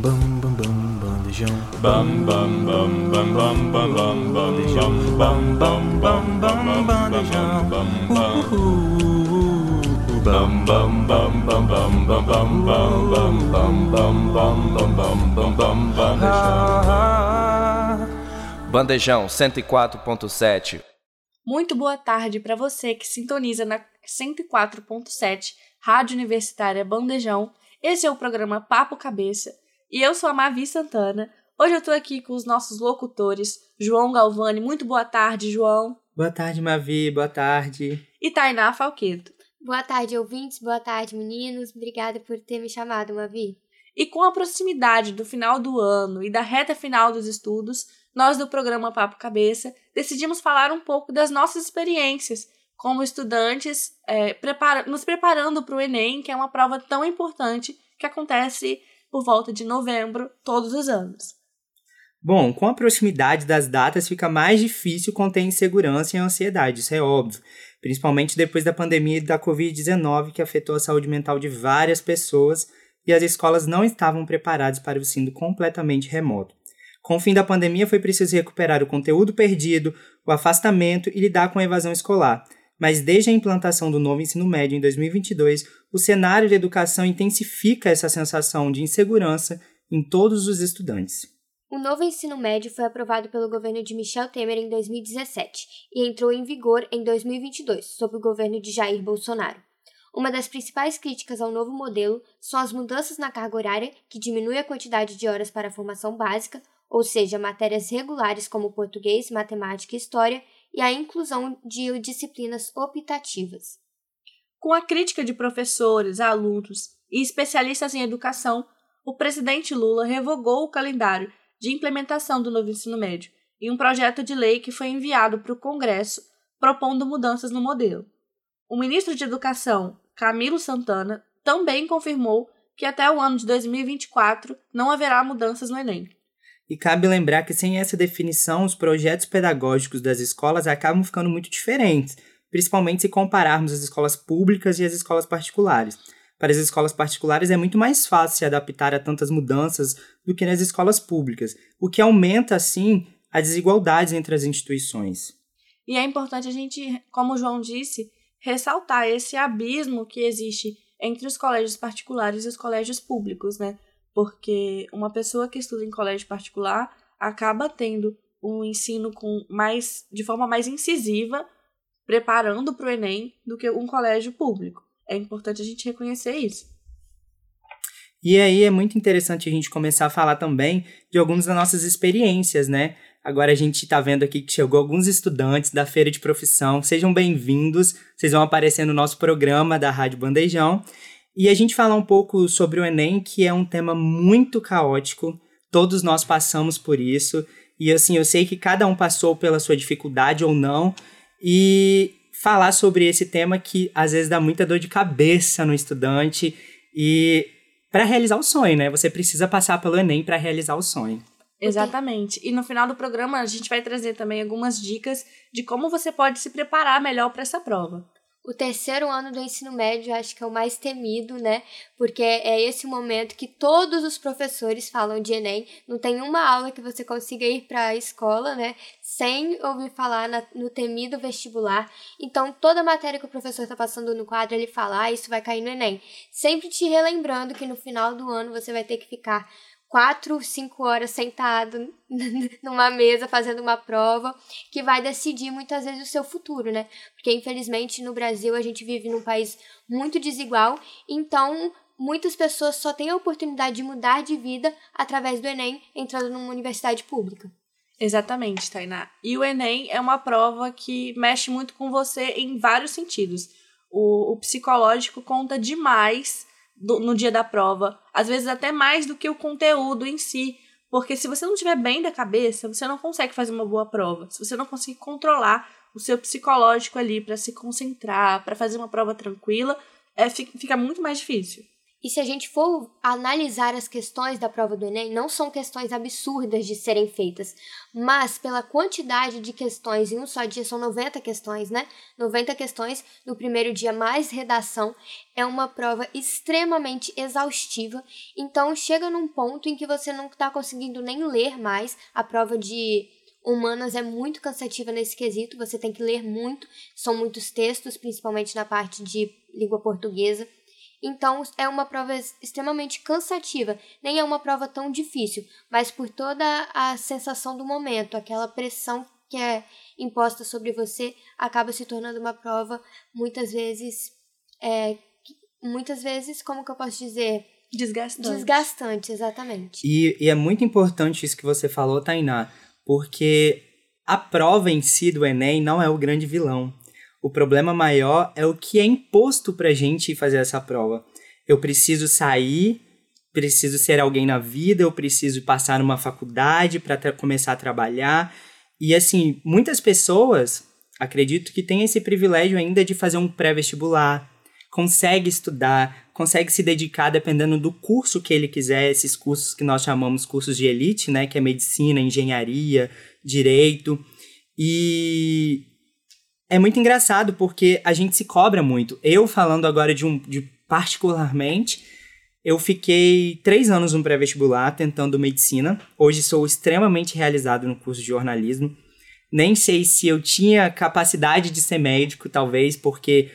Bam bam bam bandejão. Bam bam bam bam bam bam bam bandejão. Bam bam bam bam bandejão. Bam bam bam bam bam bam bam bam bam bam bam bam bam bam bam bam bam bandejão. Bandejão 104.7. Muito boa tarde para você que sintoniza na 104.7 Rádio Universitária Bandejão. Esse é o programa Papo Cabeça e eu sou a Mavi Santana. Hoje eu tô aqui com os nossos locutores, João Galvani. Muito boa tarde, João. Boa tarde, Mavi. Boa tarde. E Tainá Falqueto. Boa tarde, ouvintes. Boa tarde, meninos. Obrigada por ter me chamado, Mavi. E com a proximidade do final do ano e da reta final dos estudos, nós do programa Papo Cabeça decidimos falar um pouco das nossas experiências como estudantes, é, prepara nos preparando para o Enem, que é uma prova tão importante que acontece por volta de novembro todos os anos. Bom, com a proximidade das datas fica mais difícil conter insegurança e ansiedade, isso é óbvio, principalmente depois da pandemia da Covid-19 que afetou a saúde mental de várias pessoas e as escolas não estavam preparadas para o ensino completamente remoto. Com o fim da pandemia, foi preciso recuperar o conteúdo perdido, o afastamento e lidar com a evasão escolar. Mas desde a implantação do novo ensino médio em 2022, o cenário de educação intensifica essa sensação de insegurança em todos os estudantes. O novo ensino médio foi aprovado pelo governo de Michel Temer em 2017 e entrou em vigor em 2022, sob o governo de Jair Bolsonaro. Uma das principais críticas ao novo modelo são as mudanças na carga horária, que diminui a quantidade de horas para a formação básica, ou seja, matérias regulares como português, matemática e história, e a inclusão de disciplinas optativas. Com a crítica de professores, alunos e especialistas em educação, o presidente Lula revogou o calendário de implementação do novo ensino médio em um projeto de lei que foi enviado para o Congresso propondo mudanças no modelo. O ministro de Educação, Camilo Santana, também confirmou que até o ano de 2024 não haverá mudanças no Enem. E cabe lembrar que sem essa definição, os projetos pedagógicos das escolas acabam ficando muito diferentes, principalmente se compararmos as escolas públicas e as escolas particulares. Para as escolas particulares é muito mais fácil se adaptar a tantas mudanças do que nas escolas públicas, o que aumenta, assim, as desigualdades entre as instituições. E é importante a gente, como o João disse, ressaltar esse abismo que existe entre os colégios particulares e os colégios públicos, né? Porque uma pessoa que estuda em colégio particular acaba tendo um ensino com mais de forma mais incisiva, preparando para o Enem do que um colégio público. É importante a gente reconhecer isso. E aí é muito interessante a gente começar a falar também de algumas das nossas experiências, né? Agora a gente está vendo aqui que chegou alguns estudantes da feira de profissão. Sejam bem-vindos. Vocês vão aparecer no nosso programa da Rádio Bandejão. E a gente falar um pouco sobre o Enem, que é um tema muito caótico. Todos nós passamos por isso. E assim, eu sei que cada um passou pela sua dificuldade ou não. E falar sobre esse tema que às vezes dá muita dor de cabeça no estudante. E para realizar o sonho, né? Você precisa passar pelo Enem para realizar o sonho. Exatamente. E no final do programa a gente vai trazer também algumas dicas de como você pode se preparar melhor para essa prova. O terceiro ano do ensino médio acho que é o mais temido, né? Porque é esse momento que todos os professores falam de Enem. Não tem uma aula que você consiga ir para a escola, né? Sem ouvir falar na, no temido vestibular. Então, toda matéria que o professor está passando no quadro, ele fala, ah, isso vai cair no Enem. Sempre te relembrando que no final do ano você vai ter que ficar quatro, cinco horas sentado numa mesa fazendo uma prova que vai decidir muitas vezes o seu futuro, né? Porque infelizmente no Brasil a gente vive num país muito desigual, então muitas pessoas só têm a oportunidade de mudar de vida através do Enem entrando numa universidade pública. Exatamente, Tainá. E o Enem é uma prova que mexe muito com você em vários sentidos. O, o psicológico conta demais do, no dia da prova, às vezes até mais do que o conteúdo em si, porque se você não estiver bem da cabeça, você não consegue fazer uma boa prova. Se você não conseguir controlar o seu psicológico ali para se concentrar, para fazer uma prova tranquila, é, fica muito mais difícil. E se a gente for analisar as questões da prova do Enem, não são questões absurdas de serem feitas, mas pela quantidade de questões em um só dia, são 90 questões, né? 90 questões no primeiro dia, mais redação, é uma prova extremamente exaustiva. Então chega num ponto em que você não está conseguindo nem ler mais. A prova de humanas é muito cansativa nesse quesito, você tem que ler muito, são muitos textos, principalmente na parte de língua portuguesa. Então é uma prova extremamente cansativa. Nem é uma prova tão difícil, mas por toda a sensação do momento, aquela pressão que é imposta sobre você, acaba se tornando uma prova muitas vezes. É, muitas vezes, como que eu posso dizer? Desgastante. Desgastante, exatamente. E, e é muito importante isso que você falou, Tainá, porque a prova em si do Enem não é o grande vilão. O problema maior é o que é imposto pra gente fazer essa prova. Eu preciso sair, preciso ser alguém na vida, eu preciso passar numa faculdade para começar a trabalhar. E assim, muitas pessoas acredito que têm esse privilégio ainda de fazer um pré-vestibular, consegue estudar, consegue se dedicar dependendo do curso que ele quiser, esses cursos que nós chamamos cursos de elite, né, que é medicina, engenharia, direito. E é muito engraçado porque a gente se cobra muito. Eu falando agora de um de particularmente, eu fiquei três anos no pré-vestibular tentando medicina. Hoje sou extremamente realizado no curso de jornalismo. Nem sei se eu tinha capacidade de ser médico, talvez, porque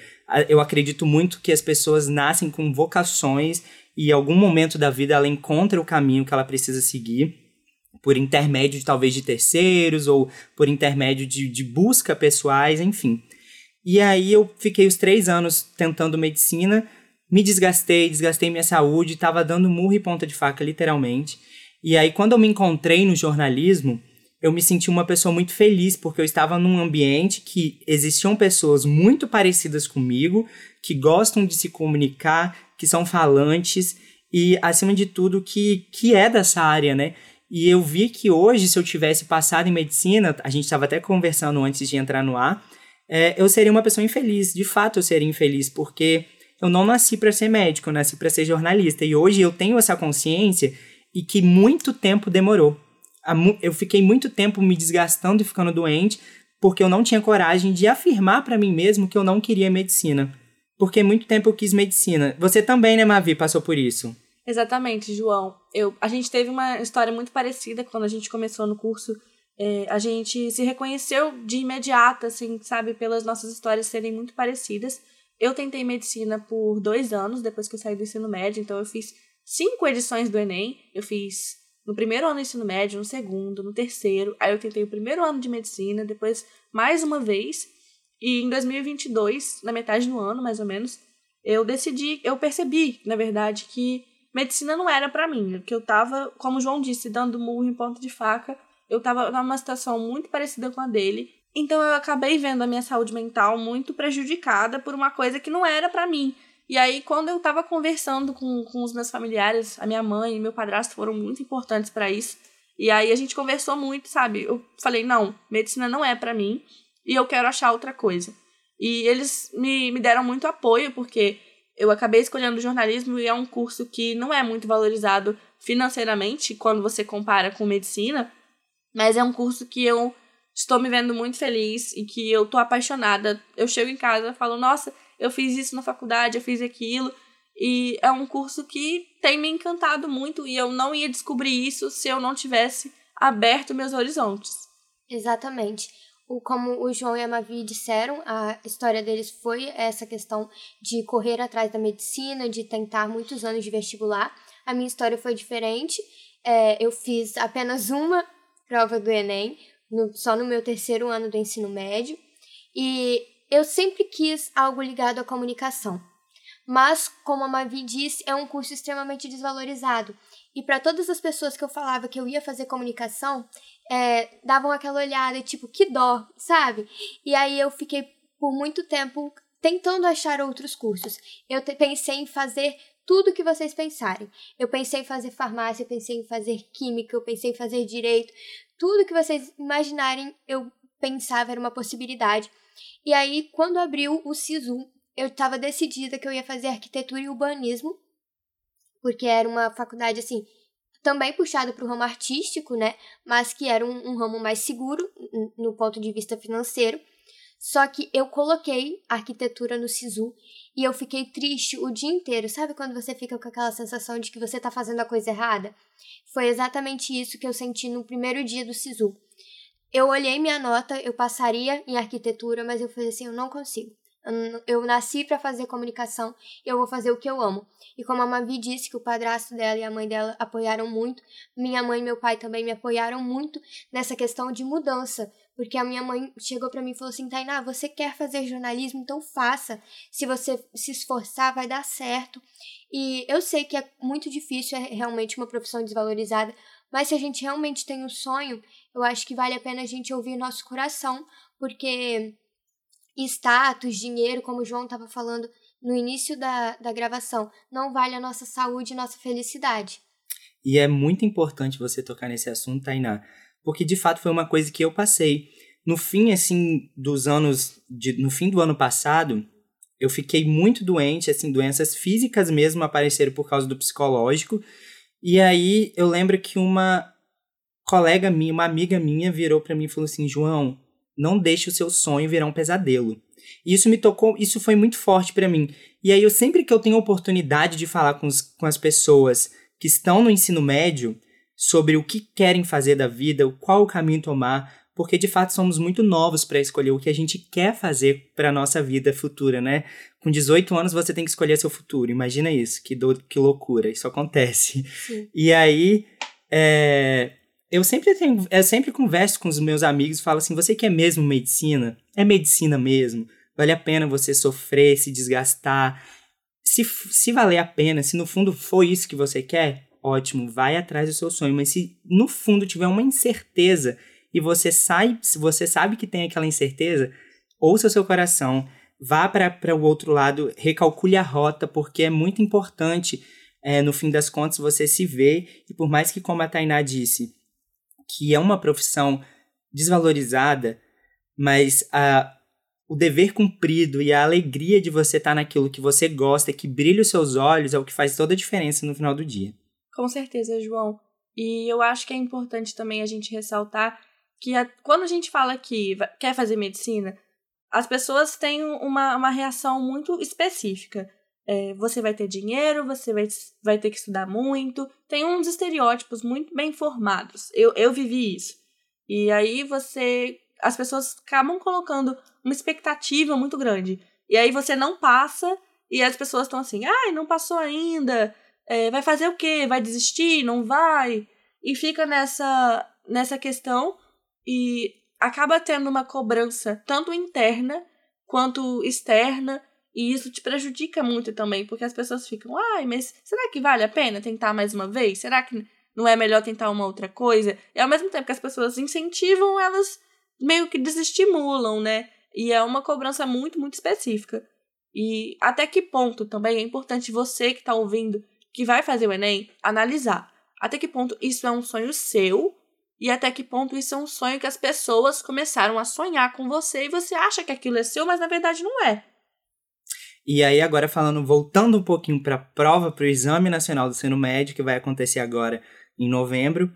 eu acredito muito que as pessoas nascem com vocações e em algum momento da vida ela encontra o caminho que ela precisa seguir por intermédio de, talvez de terceiros ou por intermédio de, de busca pessoais, enfim. E aí eu fiquei os três anos tentando medicina, me desgastei, desgastei minha saúde, estava dando murro e ponta de faca, literalmente. E aí quando eu me encontrei no jornalismo, eu me senti uma pessoa muito feliz, porque eu estava num ambiente que existiam pessoas muito parecidas comigo, que gostam de se comunicar, que são falantes e, acima de tudo, que, que é dessa área, né? E eu vi que hoje, se eu tivesse passado em medicina, a gente estava até conversando antes de entrar no ar, é, eu seria uma pessoa infeliz. De fato, eu seria infeliz, porque eu não nasci para ser médico, eu nasci para ser jornalista. E hoje eu tenho essa consciência e que muito tempo demorou. Eu fiquei muito tempo me desgastando e ficando doente porque eu não tinha coragem de afirmar para mim mesmo que eu não queria medicina. Porque muito tempo eu quis medicina. Você também, né, Mavi, passou por isso? Exatamente, João. Eu, a gente teve uma história muito parecida quando a gente começou no curso. É, a gente se reconheceu de imediato, assim, sabe, pelas nossas histórias serem muito parecidas. Eu tentei medicina por dois anos depois que eu saí do ensino médio, então eu fiz cinco edições do Enem. Eu fiz no primeiro ano do ensino médio, no segundo, no terceiro. Aí eu tentei o primeiro ano de medicina, depois mais uma vez. E em 2022, na metade do ano, mais ou menos, eu decidi, eu percebi, na verdade, que medicina não era para mim, que eu tava, como o João disse, dando murro em ponta de faca. Eu tava numa situação muito parecida com a dele. Então eu acabei vendo a minha saúde mental muito prejudicada por uma coisa que não era para mim. E aí, quando eu tava conversando com, com os meus familiares, a minha mãe e meu padrasto foram muito importantes para isso. E aí a gente conversou muito, sabe? Eu falei, não, medicina não é para mim e eu quero achar outra coisa. E eles me, me deram muito apoio, porque eu acabei escolhendo jornalismo e é um curso que não é muito valorizado financeiramente quando você compara com medicina, mas é um curso que eu estou me vendo muito feliz e que eu tô apaixonada. Eu chego em casa e falo, nossa, eu fiz isso na faculdade, eu fiz aquilo. E é um curso que tem me encantado muito e eu não ia descobrir isso se eu não tivesse aberto meus horizontes. Exatamente o, como o João e a Mavi disseram, a história deles foi essa questão de correr atrás da medicina, de tentar muitos anos de vestibular. A minha história foi diferente. É, eu fiz apenas uma prova do Enem, no, só no meu terceiro ano do ensino médio, e eu sempre quis algo ligado à comunicação. Mas, como a Mavi disse, é um curso extremamente desvalorizado. E para todas as pessoas que eu falava que eu ia fazer comunicação, é, davam aquela olhada, tipo, que dó, sabe? E aí eu fiquei por muito tempo tentando achar outros cursos. Eu pensei em fazer tudo que vocês pensarem. Eu pensei em fazer farmácia, eu pensei em fazer química, eu pensei em fazer direito. Tudo que vocês imaginarem, eu pensava era uma possibilidade. E aí, quando abriu o SISU, eu estava decidida que eu ia fazer arquitetura e urbanismo porque era uma faculdade assim também puxada para o ramo artístico, né? Mas que era um, um ramo mais seguro no ponto de vista financeiro. Só que eu coloquei arquitetura no SISU e eu fiquei triste o dia inteiro. Sabe quando você fica com aquela sensação de que você está fazendo a coisa errada? Foi exatamente isso que eu senti no primeiro dia do SISU. Eu olhei minha nota, eu passaria em arquitetura, mas eu falei assim, eu não consigo. Eu nasci para fazer comunicação e eu vou fazer o que eu amo. E como a Mavi disse que o padrasto dela e a mãe dela apoiaram muito, minha mãe e meu pai também me apoiaram muito nessa questão de mudança. Porque a minha mãe chegou para mim e falou assim: Tainá, você quer fazer jornalismo, então faça. Se você se esforçar, vai dar certo. E eu sei que é muito difícil, é realmente uma profissão desvalorizada, mas se a gente realmente tem um sonho, eu acho que vale a pena a gente ouvir nosso coração, porque status, dinheiro, como o João estava falando no início da, da gravação, não vale a nossa saúde e nossa felicidade. E é muito importante você tocar nesse assunto, Tainá, porque de fato foi uma coisa que eu passei. No fim, assim, dos anos. De, no fim do ano passado, eu fiquei muito doente, assim, doenças físicas mesmo apareceram por causa do psicológico. E aí eu lembro que uma colega minha, uma amiga minha, virou para mim e falou assim: João, não deixe o seu sonho virar um pesadelo. E isso me tocou, isso foi muito forte para mim. E aí eu sempre que eu tenho oportunidade de falar com, os, com as pessoas que estão no ensino médio sobre o que querem fazer da vida, qual o caminho tomar, porque de fato somos muito novos para escolher o que a gente quer fazer para nossa vida futura, né? Com 18 anos você tem que escolher seu futuro. Imagina isso, que, do, que loucura, isso acontece. Sim. E aí, é, eu sempre tenho, eu sempre converso com os meus amigos e falo assim: você quer mesmo medicina? É medicina mesmo? Vale a pena você sofrer, se desgastar? Se, se valer a pena, se no fundo for isso que você quer, ótimo, vai atrás do seu sonho. Mas se no fundo tiver uma incerteza e você sai, se você sabe que tem aquela incerteza, ouça o seu coração, vá para o outro lado, recalcule a rota, porque é muito importante, é, no fim das contas, você se ver. E por mais que, como a Tainá disse, que é uma profissão desvalorizada, mas a, o dever cumprido e a alegria de você estar naquilo que você gosta, que brilha os seus olhos, é o que faz toda a diferença no final do dia. Com certeza, João. E eu acho que é importante também a gente ressaltar que a, quando a gente fala que quer fazer medicina, as pessoas têm uma, uma reação muito específica. É, você vai ter dinheiro, você vai, vai ter que estudar muito. Tem uns estereótipos muito bem formados. Eu, eu vivi isso. E aí você. As pessoas acabam colocando uma expectativa muito grande. E aí você não passa, e as pessoas estão assim, ai, não passou ainda. É, vai fazer o quê? Vai desistir? Não vai? E fica nessa, nessa questão e acaba tendo uma cobrança tanto interna quanto externa e isso te prejudica muito também, porque as pessoas ficam, ai, mas será que vale a pena tentar mais uma vez? Será que não é melhor tentar uma outra coisa? E ao mesmo tempo que as pessoas incentivam, elas meio que desestimulam, né? E é uma cobrança muito, muito específica. E até que ponto também é importante você que está ouvindo, que vai fazer o Enem, analisar. Até que ponto isso é um sonho seu e até que ponto isso é um sonho que as pessoas começaram a sonhar com você e você acha que aquilo é seu, mas na verdade não é. E aí, agora falando, voltando um pouquinho para a prova, para o Exame Nacional do Ensino Médio, que vai acontecer agora em novembro,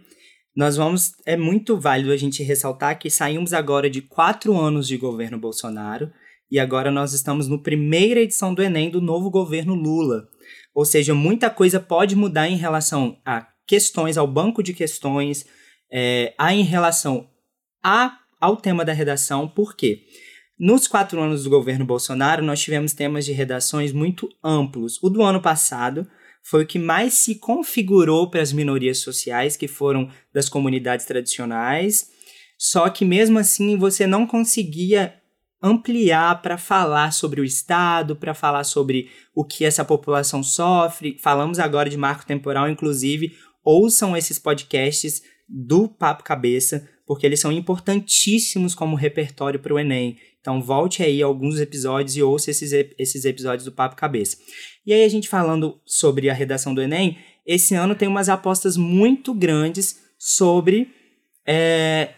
nós vamos. É muito válido a gente ressaltar que saímos agora de quatro anos de governo Bolsonaro e agora nós estamos no primeira edição do Enem do novo governo Lula. Ou seja, muita coisa pode mudar em relação a questões, ao banco de questões, é, a em relação a, ao tema da redação. Por quê? Nos quatro anos do governo Bolsonaro, nós tivemos temas de redações muito amplos. O do ano passado foi o que mais se configurou para as minorias sociais, que foram das comunidades tradicionais. Só que mesmo assim você não conseguia ampliar para falar sobre o Estado, para falar sobre o que essa população sofre. Falamos agora de marco temporal, inclusive, ouçam esses podcasts do Papo Cabeça, porque eles são importantíssimos como repertório para o Enem. Então volte aí alguns episódios e ouça esses, esses episódios do Papo Cabeça. E aí a gente falando sobre a redação do Enem, esse ano tem umas apostas muito grandes sobre é,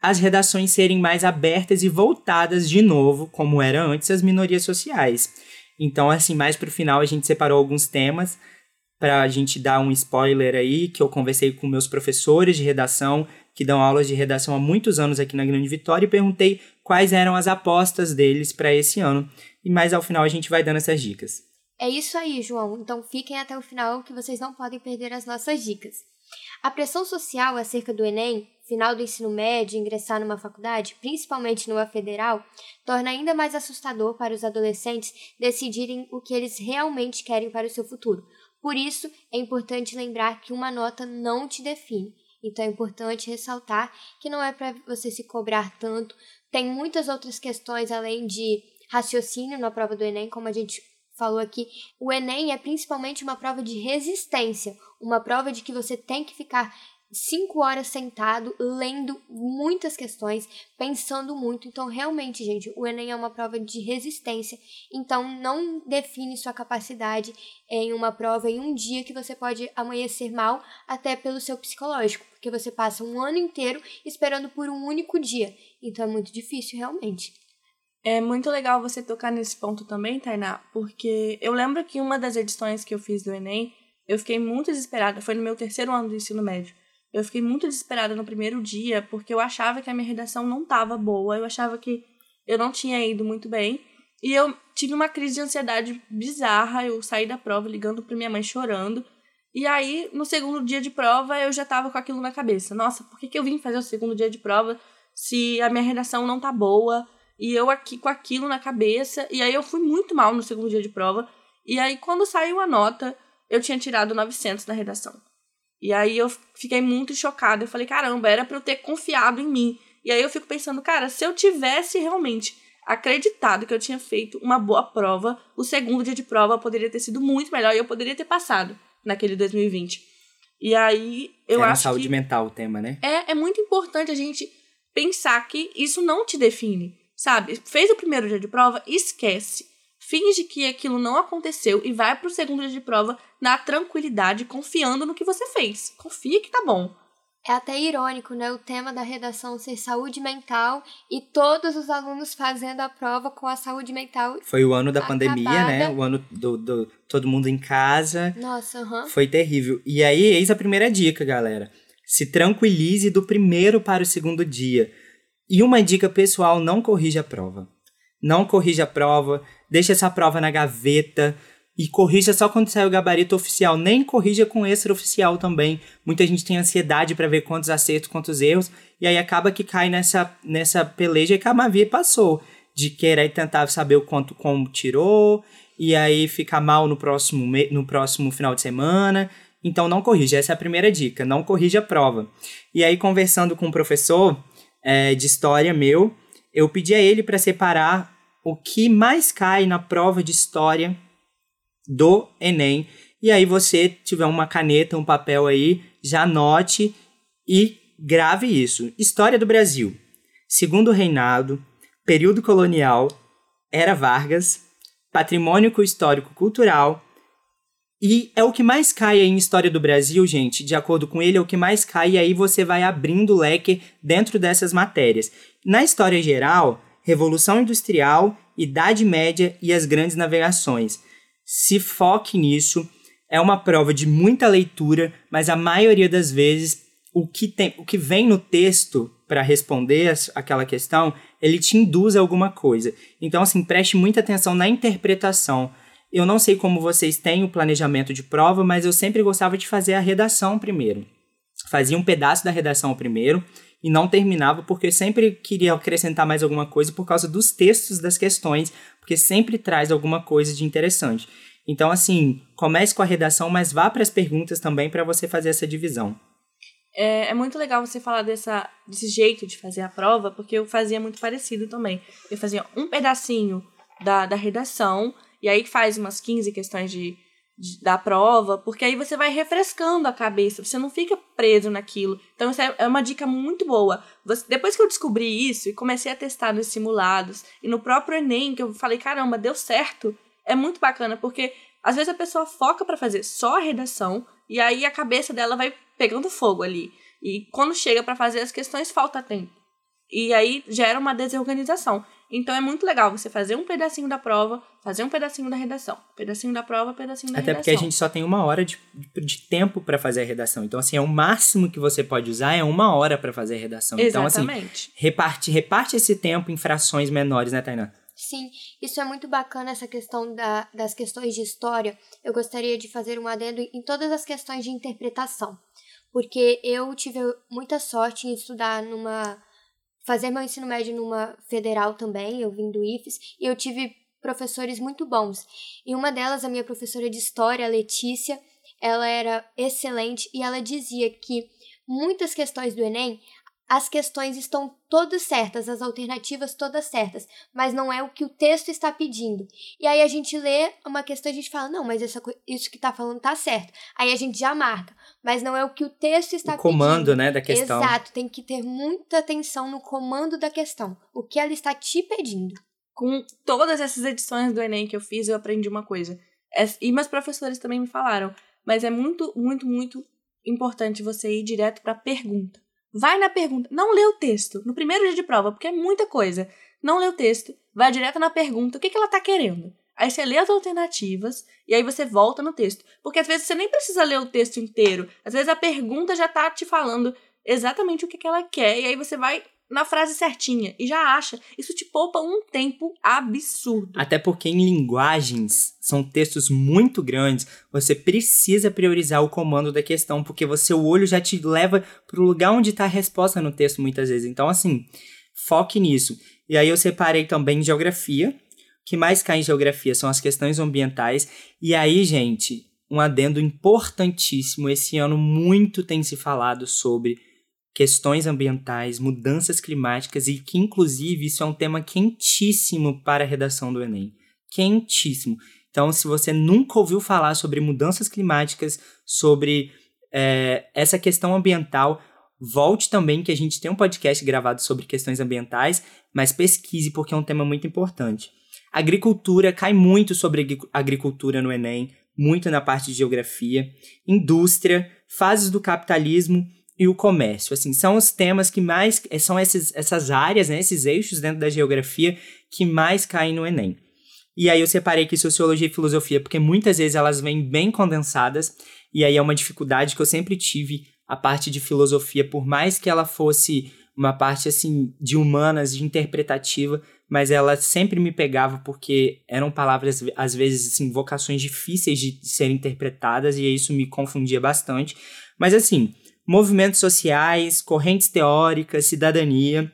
as redações serem mais abertas e voltadas de novo, como era antes, às minorias sociais. Então, assim, mais para o final a gente separou alguns temas para a gente dar um spoiler aí, que eu conversei com meus professores de redação, que dão aulas de redação há muitos anos aqui na Grande Vitória, e perguntei quais eram as apostas deles para esse ano. E mais ao final a gente vai dando essas dicas. É isso aí, João. Então fiquem até o final que vocês não podem perder as nossas dicas. A pressão social acerca do Enem, final do ensino médio, ingressar numa faculdade, principalmente numa federal, torna ainda mais assustador para os adolescentes decidirem o que eles realmente querem para o seu futuro. Por isso, é importante lembrar que uma nota não te define. Então é importante ressaltar que não é para você se cobrar tanto. Tem muitas outras questões além de raciocínio na prova do Enem, como a gente falou aqui, o Enem é principalmente uma prova de resistência, uma prova de que você tem que ficar cinco horas sentado, lendo muitas questões, pensando muito. Então, realmente, gente, o Enem é uma prova de resistência. Então, não define sua capacidade em uma prova em um dia que você pode amanhecer mal, até pelo seu psicológico, porque você passa um ano inteiro esperando por um único dia. Então, é muito difícil, realmente. É muito legal você tocar nesse ponto também, Tainá, porque eu lembro que uma das edições que eu fiz do Enem, eu fiquei muito desesperada, foi no meu terceiro ano do ensino médio. Eu fiquei muito desesperada no primeiro dia, porque eu achava que a minha redação não estava boa, eu achava que eu não tinha ido muito bem. E eu tive uma crise de ansiedade bizarra, eu saí da prova ligando para minha mãe chorando. E aí, no segundo dia de prova, eu já tava com aquilo na cabeça. Nossa, por que, que eu vim fazer o segundo dia de prova se a minha redação não tá boa? E eu aqui com aquilo na cabeça. E aí eu fui muito mal no segundo dia de prova. E aí quando saiu a nota, eu tinha tirado 900 na redação. E aí eu fiquei muito chocada. Eu falei, caramba, era para eu ter confiado em mim. E aí eu fico pensando, cara, se eu tivesse realmente acreditado que eu tinha feito uma boa prova, o segundo dia de prova poderia ter sido muito melhor e eu poderia ter passado naquele 2020. E aí eu Era acho saúde que mental o tema, né? é, é muito importante a gente pensar que isso não te define. Sabe? Fez o primeiro dia de prova, esquece. Finge que aquilo não aconteceu e vai pro segundo dia de prova na tranquilidade, confiando no que você fez. Confia que tá bom. É até irônico, né? O tema da redação ser saúde mental e todos os alunos fazendo a prova com a saúde mental. Foi o ano da pandemia, né? Acabada. O ano do, do todo mundo em casa. Nossa, aham. Foi terrível. E aí, eis a primeira dica, galera. Se tranquilize do primeiro para o segundo dia. E uma dica pessoal, não corrija a prova. Não corrija a prova, deixa essa prova na gaveta e corrija só quando sair o gabarito oficial. Nem corrija com extraoficial também. Muita gente tem ansiedade para ver quantos acertos, quantos erros, e aí acaba que cai nessa, nessa peleja que a Mavi passou, de querer tentar saber o quanto como tirou, e aí ficar mal no próximo, no próximo final de semana. Então não corrija, essa é a primeira dica, não corrija a prova. E aí, conversando com o professor é, de história meu, eu pedi a ele para separar o que mais cai na prova de história do Enem. E aí você tiver uma caneta, um papel aí, já anote e grave isso. História do Brasil. Segundo reinado, período colonial, era Vargas, patrimônio histórico cultural, e é o que mais cai aí em história do Brasil, gente. De acordo com ele, é o que mais cai, e aí você vai abrindo o leque dentro dessas matérias. Na história geral, Revolução Industrial, Idade Média e as grandes navegações. Se foque nisso. É uma prova de muita leitura, mas a maioria das vezes o que, tem, o que vem no texto para responder aquela questão, ele te induz a alguma coisa. Então, assim, preste muita atenção na interpretação. Eu não sei como vocês têm o planejamento de prova, mas eu sempre gostava de fazer a redação primeiro. Fazia um pedaço da redação primeiro e não terminava porque eu sempre queria acrescentar mais alguma coisa por causa dos textos das questões, porque sempre traz alguma coisa de interessante. Então, assim, comece com a redação, mas vá para as perguntas também para você fazer essa divisão. É, é muito legal você falar dessa, desse jeito de fazer a prova, porque eu fazia muito parecido também. Eu fazia um pedacinho da, da redação, e aí faz umas 15 questões de, da prova, porque aí você vai refrescando a cabeça, você não fica preso naquilo. Então, isso é, é uma dica muito boa. Você- depois que eu descobri isso e comecei a testar nos simulados, e no próprio Enem, que eu falei, caramba, deu certo, é muito bacana, porque às vezes a pessoa foca para fazer só a redação, e aí a cabeça dela vai pegando fogo ali. E quando chega para fazer as questões, falta tempo. E aí gera uma desorganização. Então é muito legal você fazer um pedacinho da prova, fazer um pedacinho da redação. Pedacinho da prova, pedacinho da Até redação. porque a gente só tem uma hora de, de tempo para fazer a redação. Então, assim, é o máximo que você pode usar é uma hora para fazer a redação. Então, assim, Exatamente. reparte, reparte esse tempo em frações menores, né, Tainá? Sim, isso é muito bacana, essa questão da, das questões de história. Eu gostaria de fazer um adendo em todas as questões de interpretação. Porque eu tive muita sorte em estudar numa. Fazer meu ensino médio numa federal também, eu vim do IFES, e eu tive professores muito bons. E uma delas, a minha professora de história, a Letícia, ela era excelente e ela dizia que muitas questões do Enem as questões estão todas certas, as alternativas todas certas, mas não é o que o texto está pedindo. E aí a gente lê uma questão e a gente fala, não, mas essa, isso que está falando está certo. Aí a gente já marca, mas não é o que o texto está o comando, pedindo. né, da questão. Exato, tem que ter muita atenção no comando da questão, o que ela está te pedindo. Com todas essas edições do Enem que eu fiz, eu aprendi uma coisa. É- E meus professores também me falaram. Mas é muito, muito, muito importante você ir direto para a pergunta. Vai na pergunta. Não lê o texto no primeiro dia de prova, porque é muita coisa. Não lê o texto. Vai direto na pergunta. O que, que ela tá querendo? Aí você lê as alternativas e aí você volta no texto. Porque às vezes você nem precisa ler o texto inteiro. Às vezes a pergunta já tá te falando exatamente o que, que ela quer. E aí você vai na frase certinha e já acha. Isso te poupa um tempo absurdo. Até porque em linguagens são textos muito grandes, você precisa priorizar o comando da questão, porque você o olho já te leva para o lugar onde está a resposta no texto muitas vezes. Então, assim, foque nisso. E aí eu separei também geografia. O que mais cai em geografia são as questões ambientais. E aí, gente, um adendo importantíssimo. Esse ano muito tem se falado sobre questões ambientais, mudanças climáticas e que, inclusive, isso é um tema quentíssimo para a redação do Enem. Quentíssimo. Então, se você nunca ouviu falar sobre mudanças climáticas, sobre é, essa questão ambiental, volte também, que a gente tem um podcast gravado sobre questões ambientais, mas pesquise porque é um tema muito importante. Agricultura, cai muito sobre agri- agricultura no Enem, muito na parte de geografia. Indústria, fases do capitalismo e o comércio. Assim, são os temas que mais. eh, São esses, essas áreas, né, esses eixos dentro da geografia que mais caem no Enem. E aí eu separei aqui sociologia e filosofia, porque muitas vezes elas vêm bem condensadas, e aí é uma dificuldade que eu sempre tive a parte de filosofia, por mais que ela fosse uma parte assim de humanas, de interpretativa, mas ela sempre me pegava porque eram palavras às vezes assim vocações difíceis de serem interpretadas e isso me confundia bastante. Mas assim, movimentos sociais, correntes teóricas, cidadania,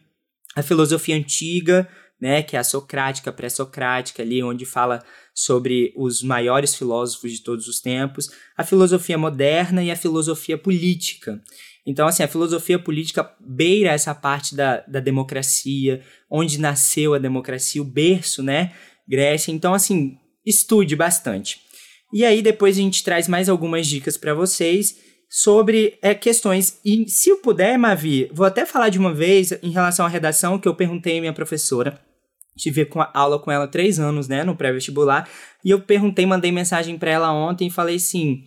a filosofia antiga, né, que é a socrática, pré-socrática ali, onde fala sobre os maiores filósofos de todos os tempos, a filosofia moderna e a filosofia política. Então, assim, a filosofia política beira essa parte da, da democracia, onde nasceu a democracia, o berço, né, Grécia. Então, assim, estude bastante. E aí, depois a gente traz mais algumas dicas para vocês sobre é, questões. E se eu puder, Mavi, vou até falar de uma vez em relação à redação que eu perguntei à minha professora. Tive com aula com ela três anos, né, no pré-vestibular. E eu perguntei, mandei mensagem para ela ontem e falei assim: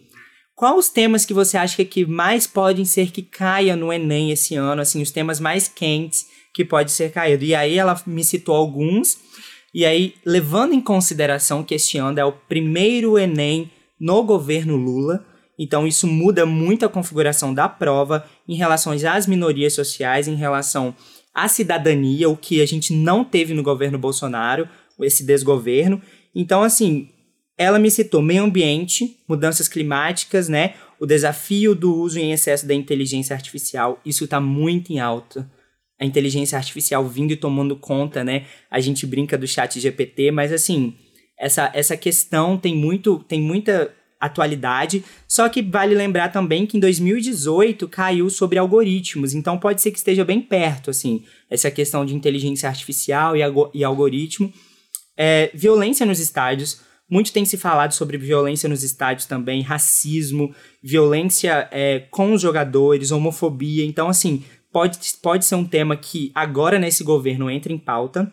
quais os temas que você acha que mais podem ser que caia no Enem esse ano, assim, os temas mais quentes que pode ser caído? E aí ela me citou alguns. E aí, levando em consideração que este ano é o primeiro Enem no governo Lula, então isso muda muito a configuração da prova em relação às minorias sociais, em relação à cidadania, o que a gente não teve no governo Bolsonaro, esse desgoverno. Então, assim, ela me citou meio ambiente, mudanças climáticas, né? O desafio do uso em excesso da inteligência artificial, isso está muito em alta. A inteligência artificial vindo e tomando conta, né? A gente brinca do chat GPT, mas assim, essa, essa questão tem, muito, tem muita atualidade, só que vale lembrar também que em 2018 caiu sobre algoritmos, então pode ser que esteja bem perto, assim, essa questão de inteligência artificial e, e algoritmo. É, violência nos estádios, muito tem se falado sobre violência nos estádios também, racismo, violência é, com os jogadores, homofobia, então assim, pode, pode ser um tema que agora nesse governo entra em pauta,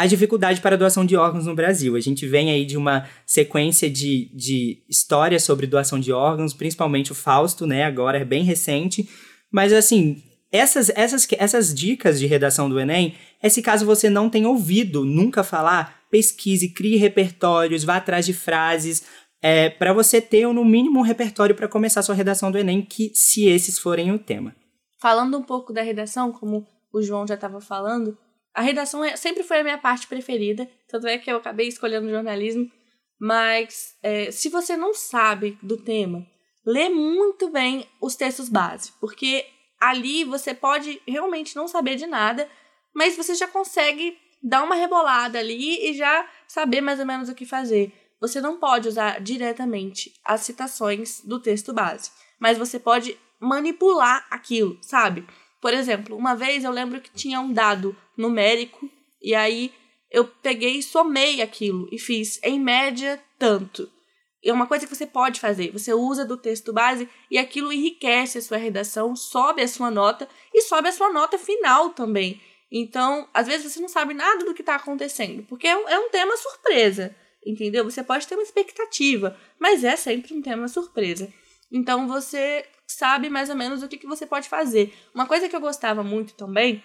a dificuldade para a doação de órgãos no Brasil. A gente vem aí de uma sequência de, de histórias sobre doação de órgãos, principalmente o Fausto, né? Agora é bem recente. Mas assim, essas, essas, essas dicas de redação do Enem é se caso você não tenha ouvido nunca falar pesquise, crie repertórios, vá atrás de frases, é, para você ter no mínimo um repertório para começar sua redação do Enem, que se esses forem o tema. Falando um pouco da redação, como o João já estava falando, a redação é, sempre foi a minha parte preferida, tanto é que eu acabei escolhendo jornalismo, mas é, se você não sabe do tema, lê muito bem os textos base, porque ali você pode realmente não saber de nada, mas você já consegue dar uma rebolada ali e já saber mais ou menos o que fazer. Você não pode usar diretamente as citações do texto base, mas você pode manipular aquilo, sabe? Por exemplo, uma vez eu lembro que tinha um dado numérico e aí eu peguei e somei aquilo e fiz em média tanto. É uma coisa que você pode fazer. Você usa do texto base e aquilo enriquece a sua redação, sobe a sua nota e sobe a sua nota final também. Então, às vezes você não sabe nada do que está acontecendo, porque é um, é um tema surpresa, entendeu? Você pode ter uma expectativa, mas é sempre um tema surpresa. Então, você sabe mais ou menos o que, que você pode fazer. Uma coisa que eu gostava muito também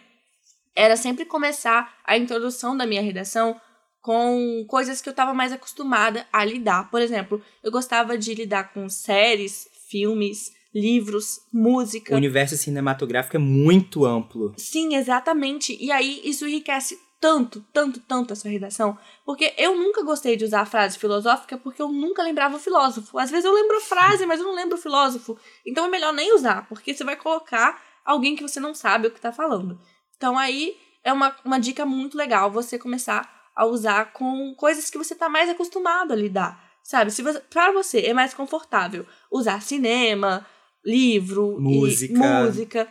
era sempre começar a introdução da minha redação com coisas que eu estava mais acostumada a lidar. Por exemplo, eu gostava de lidar com séries, filmes, livros, música. O universo cinematográfico é muito amplo. Sim, exatamente. E aí isso enriquece tanto, tanto, tanto a sua redação, porque eu nunca gostei de usar a frase filosófica porque eu nunca lembrava o filósofo. Às vezes eu lembro a frase, mas eu não lembro o filósofo. Então é melhor nem usar, porque você vai colocar alguém que você não sabe o que está falando. Então aí é uma, uma dica muito legal você começar a usar com coisas que você está mais acostumado a lidar. Sabe, se você, para você é mais confortável usar cinema, livro, música. música,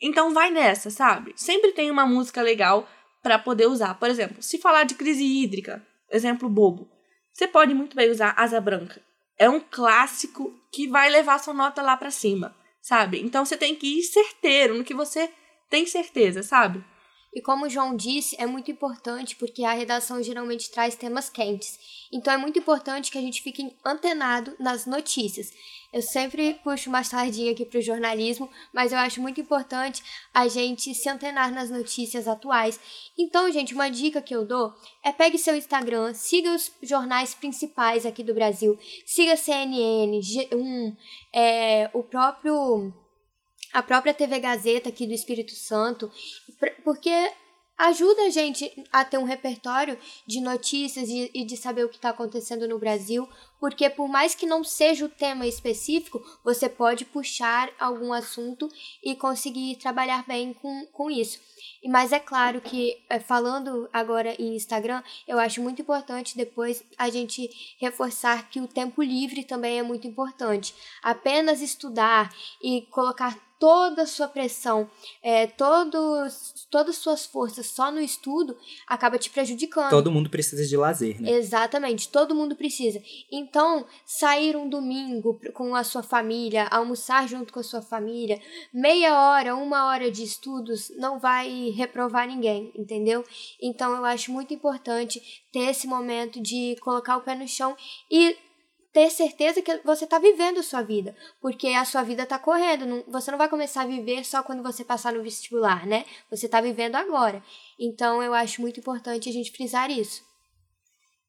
então vai nessa, sabe? Sempre tem uma música legal para poder usar. Por exemplo, se falar de crise hídrica, exemplo bobo, você pode muito bem usar Asa Branca. É um clássico que vai levar sua nota lá para cima, sabe? Então você tem que ir certeiro no que você tem certeza, sabe? E como João disse, é muito importante porque a redação geralmente traz temas quentes. Então é muito importante que a gente fique antenado nas notícias. Eu sempre puxo uma sardinha aqui para o jornalismo, mas eu acho muito importante a gente se antenar nas notícias atuais. Então, gente, uma dica que eu dou é pegue seu Instagram, siga os jornais principais aqui do Brasil, siga CNN, G1, é, o próprio a própria TV Gazeta aqui do Espírito Santo, porque ajuda a gente a ter um repertório de notícias e, de saber o que está acontecendo no Brasil, porque por mais que não seja o tema específico, você pode puxar algum assunto e conseguir trabalhar bem com, com isso. Mas é claro que, é, falando agora em Instagram, eu acho muito importante depois a gente reforçar que o tempo livre também é muito importante. Apenas estudar e colocar toda a sua pressão, é, todos, todas as suas forças só no estudo, acaba te prejudicando. Todo mundo precisa de lazer, né? Exatamente, todo mundo precisa. Então, sair um domingo com a sua família, almoçar junto com a sua família, meia hora, uma hora de estudos não vai reprovar ninguém, entendeu? Então, eu acho muito importante ter esse momento de colocar o pé no chão e ter certeza que você está vivendo sua vida, porque a sua vida está correndo. Não, você não vai começar a viver só quando você passar no vestibular, né? Você está vivendo agora. Então, eu acho muito importante a gente frisar isso.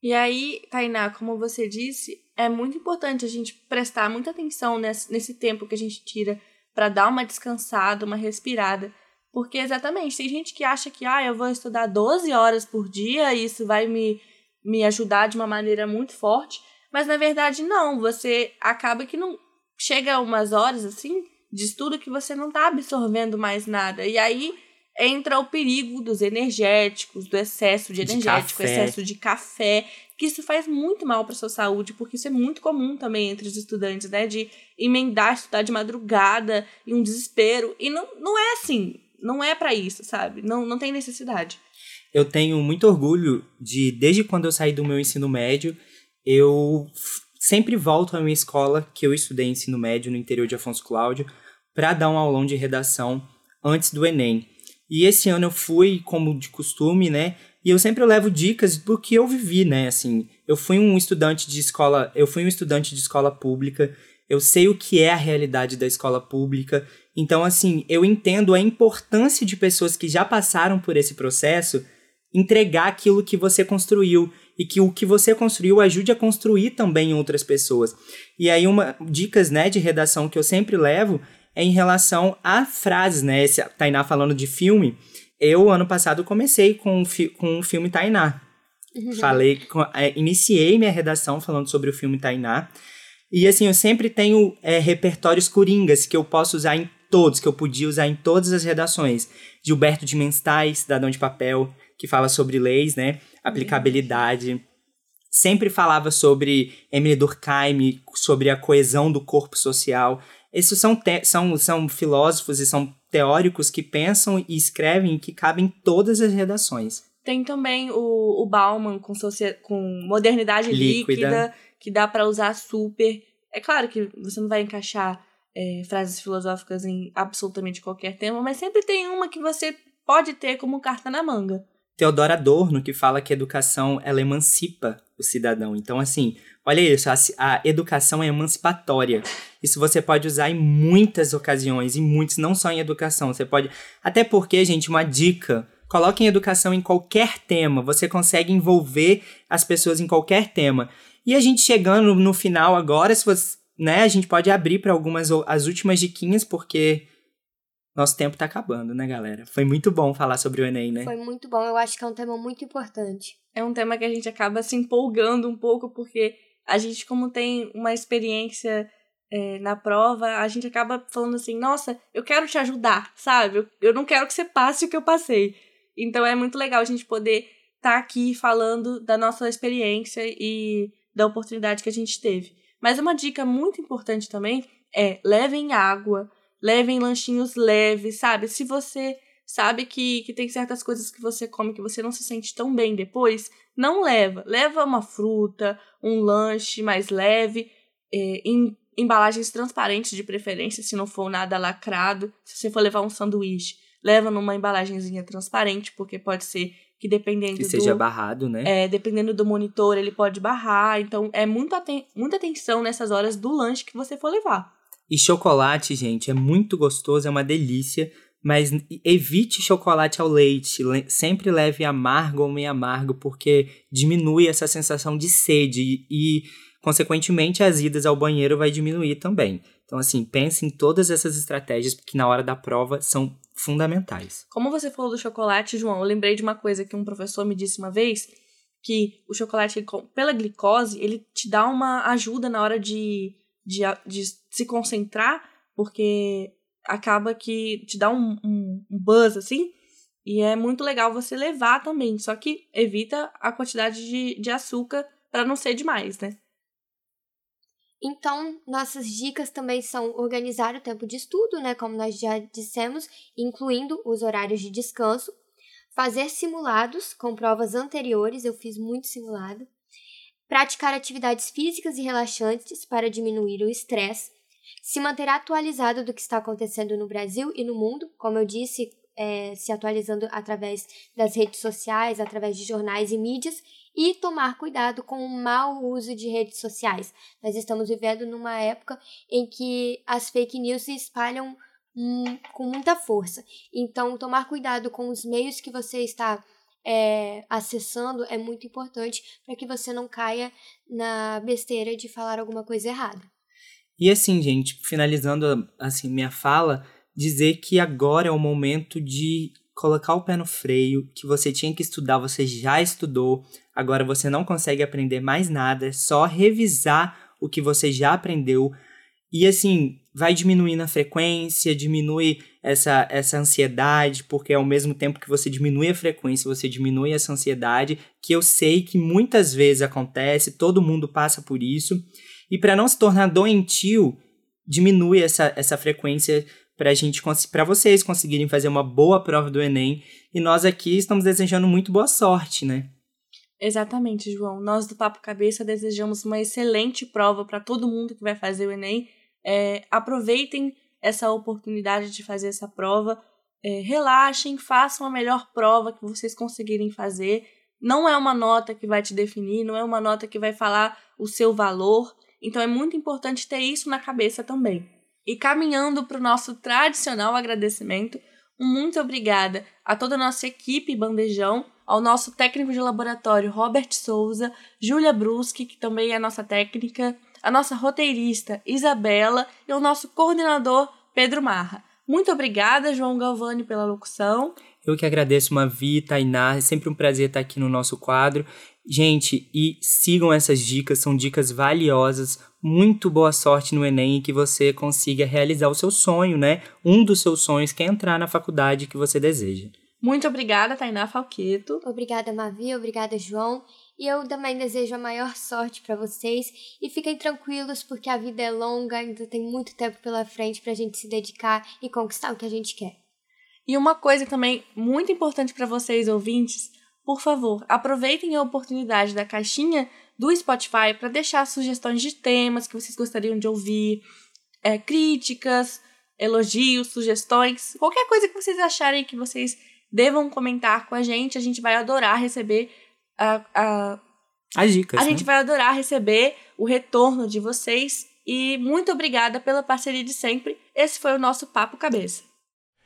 E aí, Tainá, como você disse, é muito importante a gente prestar muita atenção nesse, nesse tempo que a gente tira para dar uma descansada, uma respirada. Porque exatamente, tem gente que acha que ah, eu vou estudar 12 horas por dia e isso vai me, me ajudar de uma maneira muito forte. Mas na verdade, não. Você acaba que não. Chega umas horas assim de estudo que você não está absorvendo mais nada. E aí entra o perigo dos energéticos, do excesso de energético, excesso de café, que isso faz muito mal para sua saúde, porque isso é muito comum também entre os estudantes, né? De emendar, estudar de madrugada e um desespero. E não, não é assim. Não é para isso, sabe? Não, não tem necessidade. Eu tenho muito orgulho de, desde quando eu saí do meu ensino médio, eu sempre volto à minha escola, que eu estudei ensino médio no interior de Afonso Cláudio, para dar um aulão de redação antes do Enem. E esse ano eu fui, como de costume, né? E eu sempre levo dicas do que eu vivi, né? Assim, eu fui um estudante de escola, eu fui um estudante de escola pública, eu sei o que é a realidade da escola pública. Então, assim, eu entendo a importância de pessoas que já passaram por esse processo entregar aquilo que você construiu e que o que você construiu ajude a construir também outras pessoas. E aí uma dicas, né, de redação que eu sempre levo é em relação a frases, né? Esse Tainá falando de filme, eu ano passado comecei com com o filme Tainá. Uhum. Falei, é, iniciei minha redação falando sobre o filme Tainá. E assim, eu sempre tenho é, repertórios coringas que eu posso usar em todos, que eu podia usar em todas as redações. Gilberto de Menstais, Cidadão de Papel, que fala sobre leis, né? aplicabilidade. Sempre falava sobre Emily Durkheim, sobre a coesão do corpo social. Esses são, são, são filósofos e são teóricos que pensam e escrevem que cabem em todas as redações. Tem também o, o Bauman com, com modernidade líquida, líquida que dá para usar super. É claro que você não vai encaixar é, frases filosóficas em absolutamente qualquer tema, mas sempre tem uma que você pode ter como carta na manga. Theodor Adorno, que fala que a educação ela emancipa o cidadão. Então, assim, olha isso, a, a, educação é emancipatória. Isso você pode usar em muitas ocasiões, em muitos, não só em educação. Você pode. Até porque, gente, uma dica. Coloquem educação em qualquer tema. Você consegue envolver as pessoas em qualquer tema. E a gente chegando no final agora, se você, né, a gente pode abrir para algumas as últimas diquinhas, porque nosso tempo tá acabando, né, galera? Foi muito bom falar sobre o Enem, né? Foi muito bom. Eu acho que é um tema muito importante. É um tema que a gente acaba se empolgando um pouco, porque a gente, como tem uma experiência é, na prova, a gente acaba falando assim: nossa, eu quero te ajudar, sabe? Eu, eu não quero que você passe o que eu passei. Então é muito legal a gente poder estar tá aqui falando da nossa experiência e da oportunidade que a gente teve. Mas uma dica muito importante também é levem água levem lanchinhos leves, sabe? Se você sabe que, que tem certas coisas que você come que você não se sente tão bem depois, não leva. Leva uma fruta, um lanche mais leve, é, em embalagens transparentes de preferência, se não for nada lacrado. Se você for levar um sanduíche, leva numa embalagenzinha transparente, porque pode ser que dependendo que seja barrado, né? É, dependendo do monitor, ele pode barrar. Então, é muito aten muita atenção nessas horas do lanche que você for levar. E chocolate, gente, é muito gostoso, é uma delícia, mas evite chocolate ao leite. Sempre leve amargo ou meio amargo, porque diminui essa sensação de sede e, consequentemente, as idas ao banheiro vai diminuir também. Então, assim, pense em todas essas estratégias que na hora da prova são fundamentais. Como você falou do chocolate, João, eu lembrei de uma coisa que um professor me disse uma vez, que o chocolate, pela glicose, ele te dá uma ajuda na hora de de, de se concentrar, porque acaba que te dá um, um, um buzz assim. E é muito legal você levar também, só que evita a quantidade de, de açúcar para não ser demais, né? Então, nossas dicas também são organizar o tempo de estudo, né, como nós já dissemos, incluindo os horários de descanso, fazer simulados com provas anteriores, eu fiz muito simulado, praticar atividades físicas e relaxantes para diminuir o estresse, se manter atualizado do que está acontecendo no Brasil e no mundo, como eu disse, é, se atualizando através das redes sociais, através de jornais e mídias, e tomar cuidado com o mau uso de redes sociais. Nós estamos vivendo numa época em que as fake news se espalham hum, com muita força. Então, tomar cuidado com os meios que você está é, acessando é muito importante para que você não caia na besteira de falar alguma coisa errada. E assim, gente, finalizando assim minha fala, dizer que agora é o momento de colocar o pé no freio, que você tinha que estudar, você já estudou, agora você não consegue aprender mais nada, é só revisar o que você já aprendeu. E assim, vai diminuindo a frequência, diminui essa, essa ansiedade, porque ao mesmo tempo que você diminui a frequência, você diminui essa ansiedade, que eu sei que muitas vezes acontece, todo mundo passa por isso. E para não se tornar doentio, diminui essa, essa frequência para gente para vocês conseguirem fazer uma boa prova do Enem. E nós aqui estamos desejando muito boa sorte, né? Exatamente, João. Nós do Papo Cabeça desejamos uma excelente prova para todo mundo que vai fazer o Enem é, aproveitem essa oportunidade de fazer essa prova. É, relaxem, façam a melhor prova que vocês conseguirem fazer. Não é uma nota que vai te definir, não é uma nota que vai falar o seu valor. Então é muito importante ter isso na cabeça também. E caminhando para o nosso tradicional agradecimento, muito obrigada a toda a nossa equipe Bandejão, ao nosso técnico de laboratório Robert Souza, Júlia Bruschi, que também é nossa técnica, a nossa roteirista Isabela e o nosso coordenador Pedro Marra. Muito obrigada, João Galvani, pela locução. Eu que agradeço, Mavi, Tainá, é sempre um prazer estar aqui no nosso quadro. Gente, e sigam essas dicas, são dicas valiosas. Muito boa sorte no Enem e que você consiga realizar o seu sonho, né? Um dos seus sonhos que é entrar na faculdade que você deseja. Muito obrigada, Tainá Falqueto. Obrigada, Mavi, obrigada, João. E eu também desejo a maior sorte para vocês. E fiquem tranquilos, porque a vida é longa, ainda tem muito tempo pela frente para a gente se dedicar e conquistar o que a gente quer. E uma coisa também muito importante para vocês, ouvintes: por favor, aproveitem a oportunidade da caixinha do Spotify para deixar sugestões de temas que vocês gostariam de ouvir, é, críticas, elogios, sugestões, qualquer coisa que vocês acharem que vocês devam comentar com a gente. A gente vai adorar receber a, a, as dicas. A né? gente vai adorar receber o retorno de vocês. E muito obrigada pela parceria de sempre. Esse foi o nosso Papo Cabeça.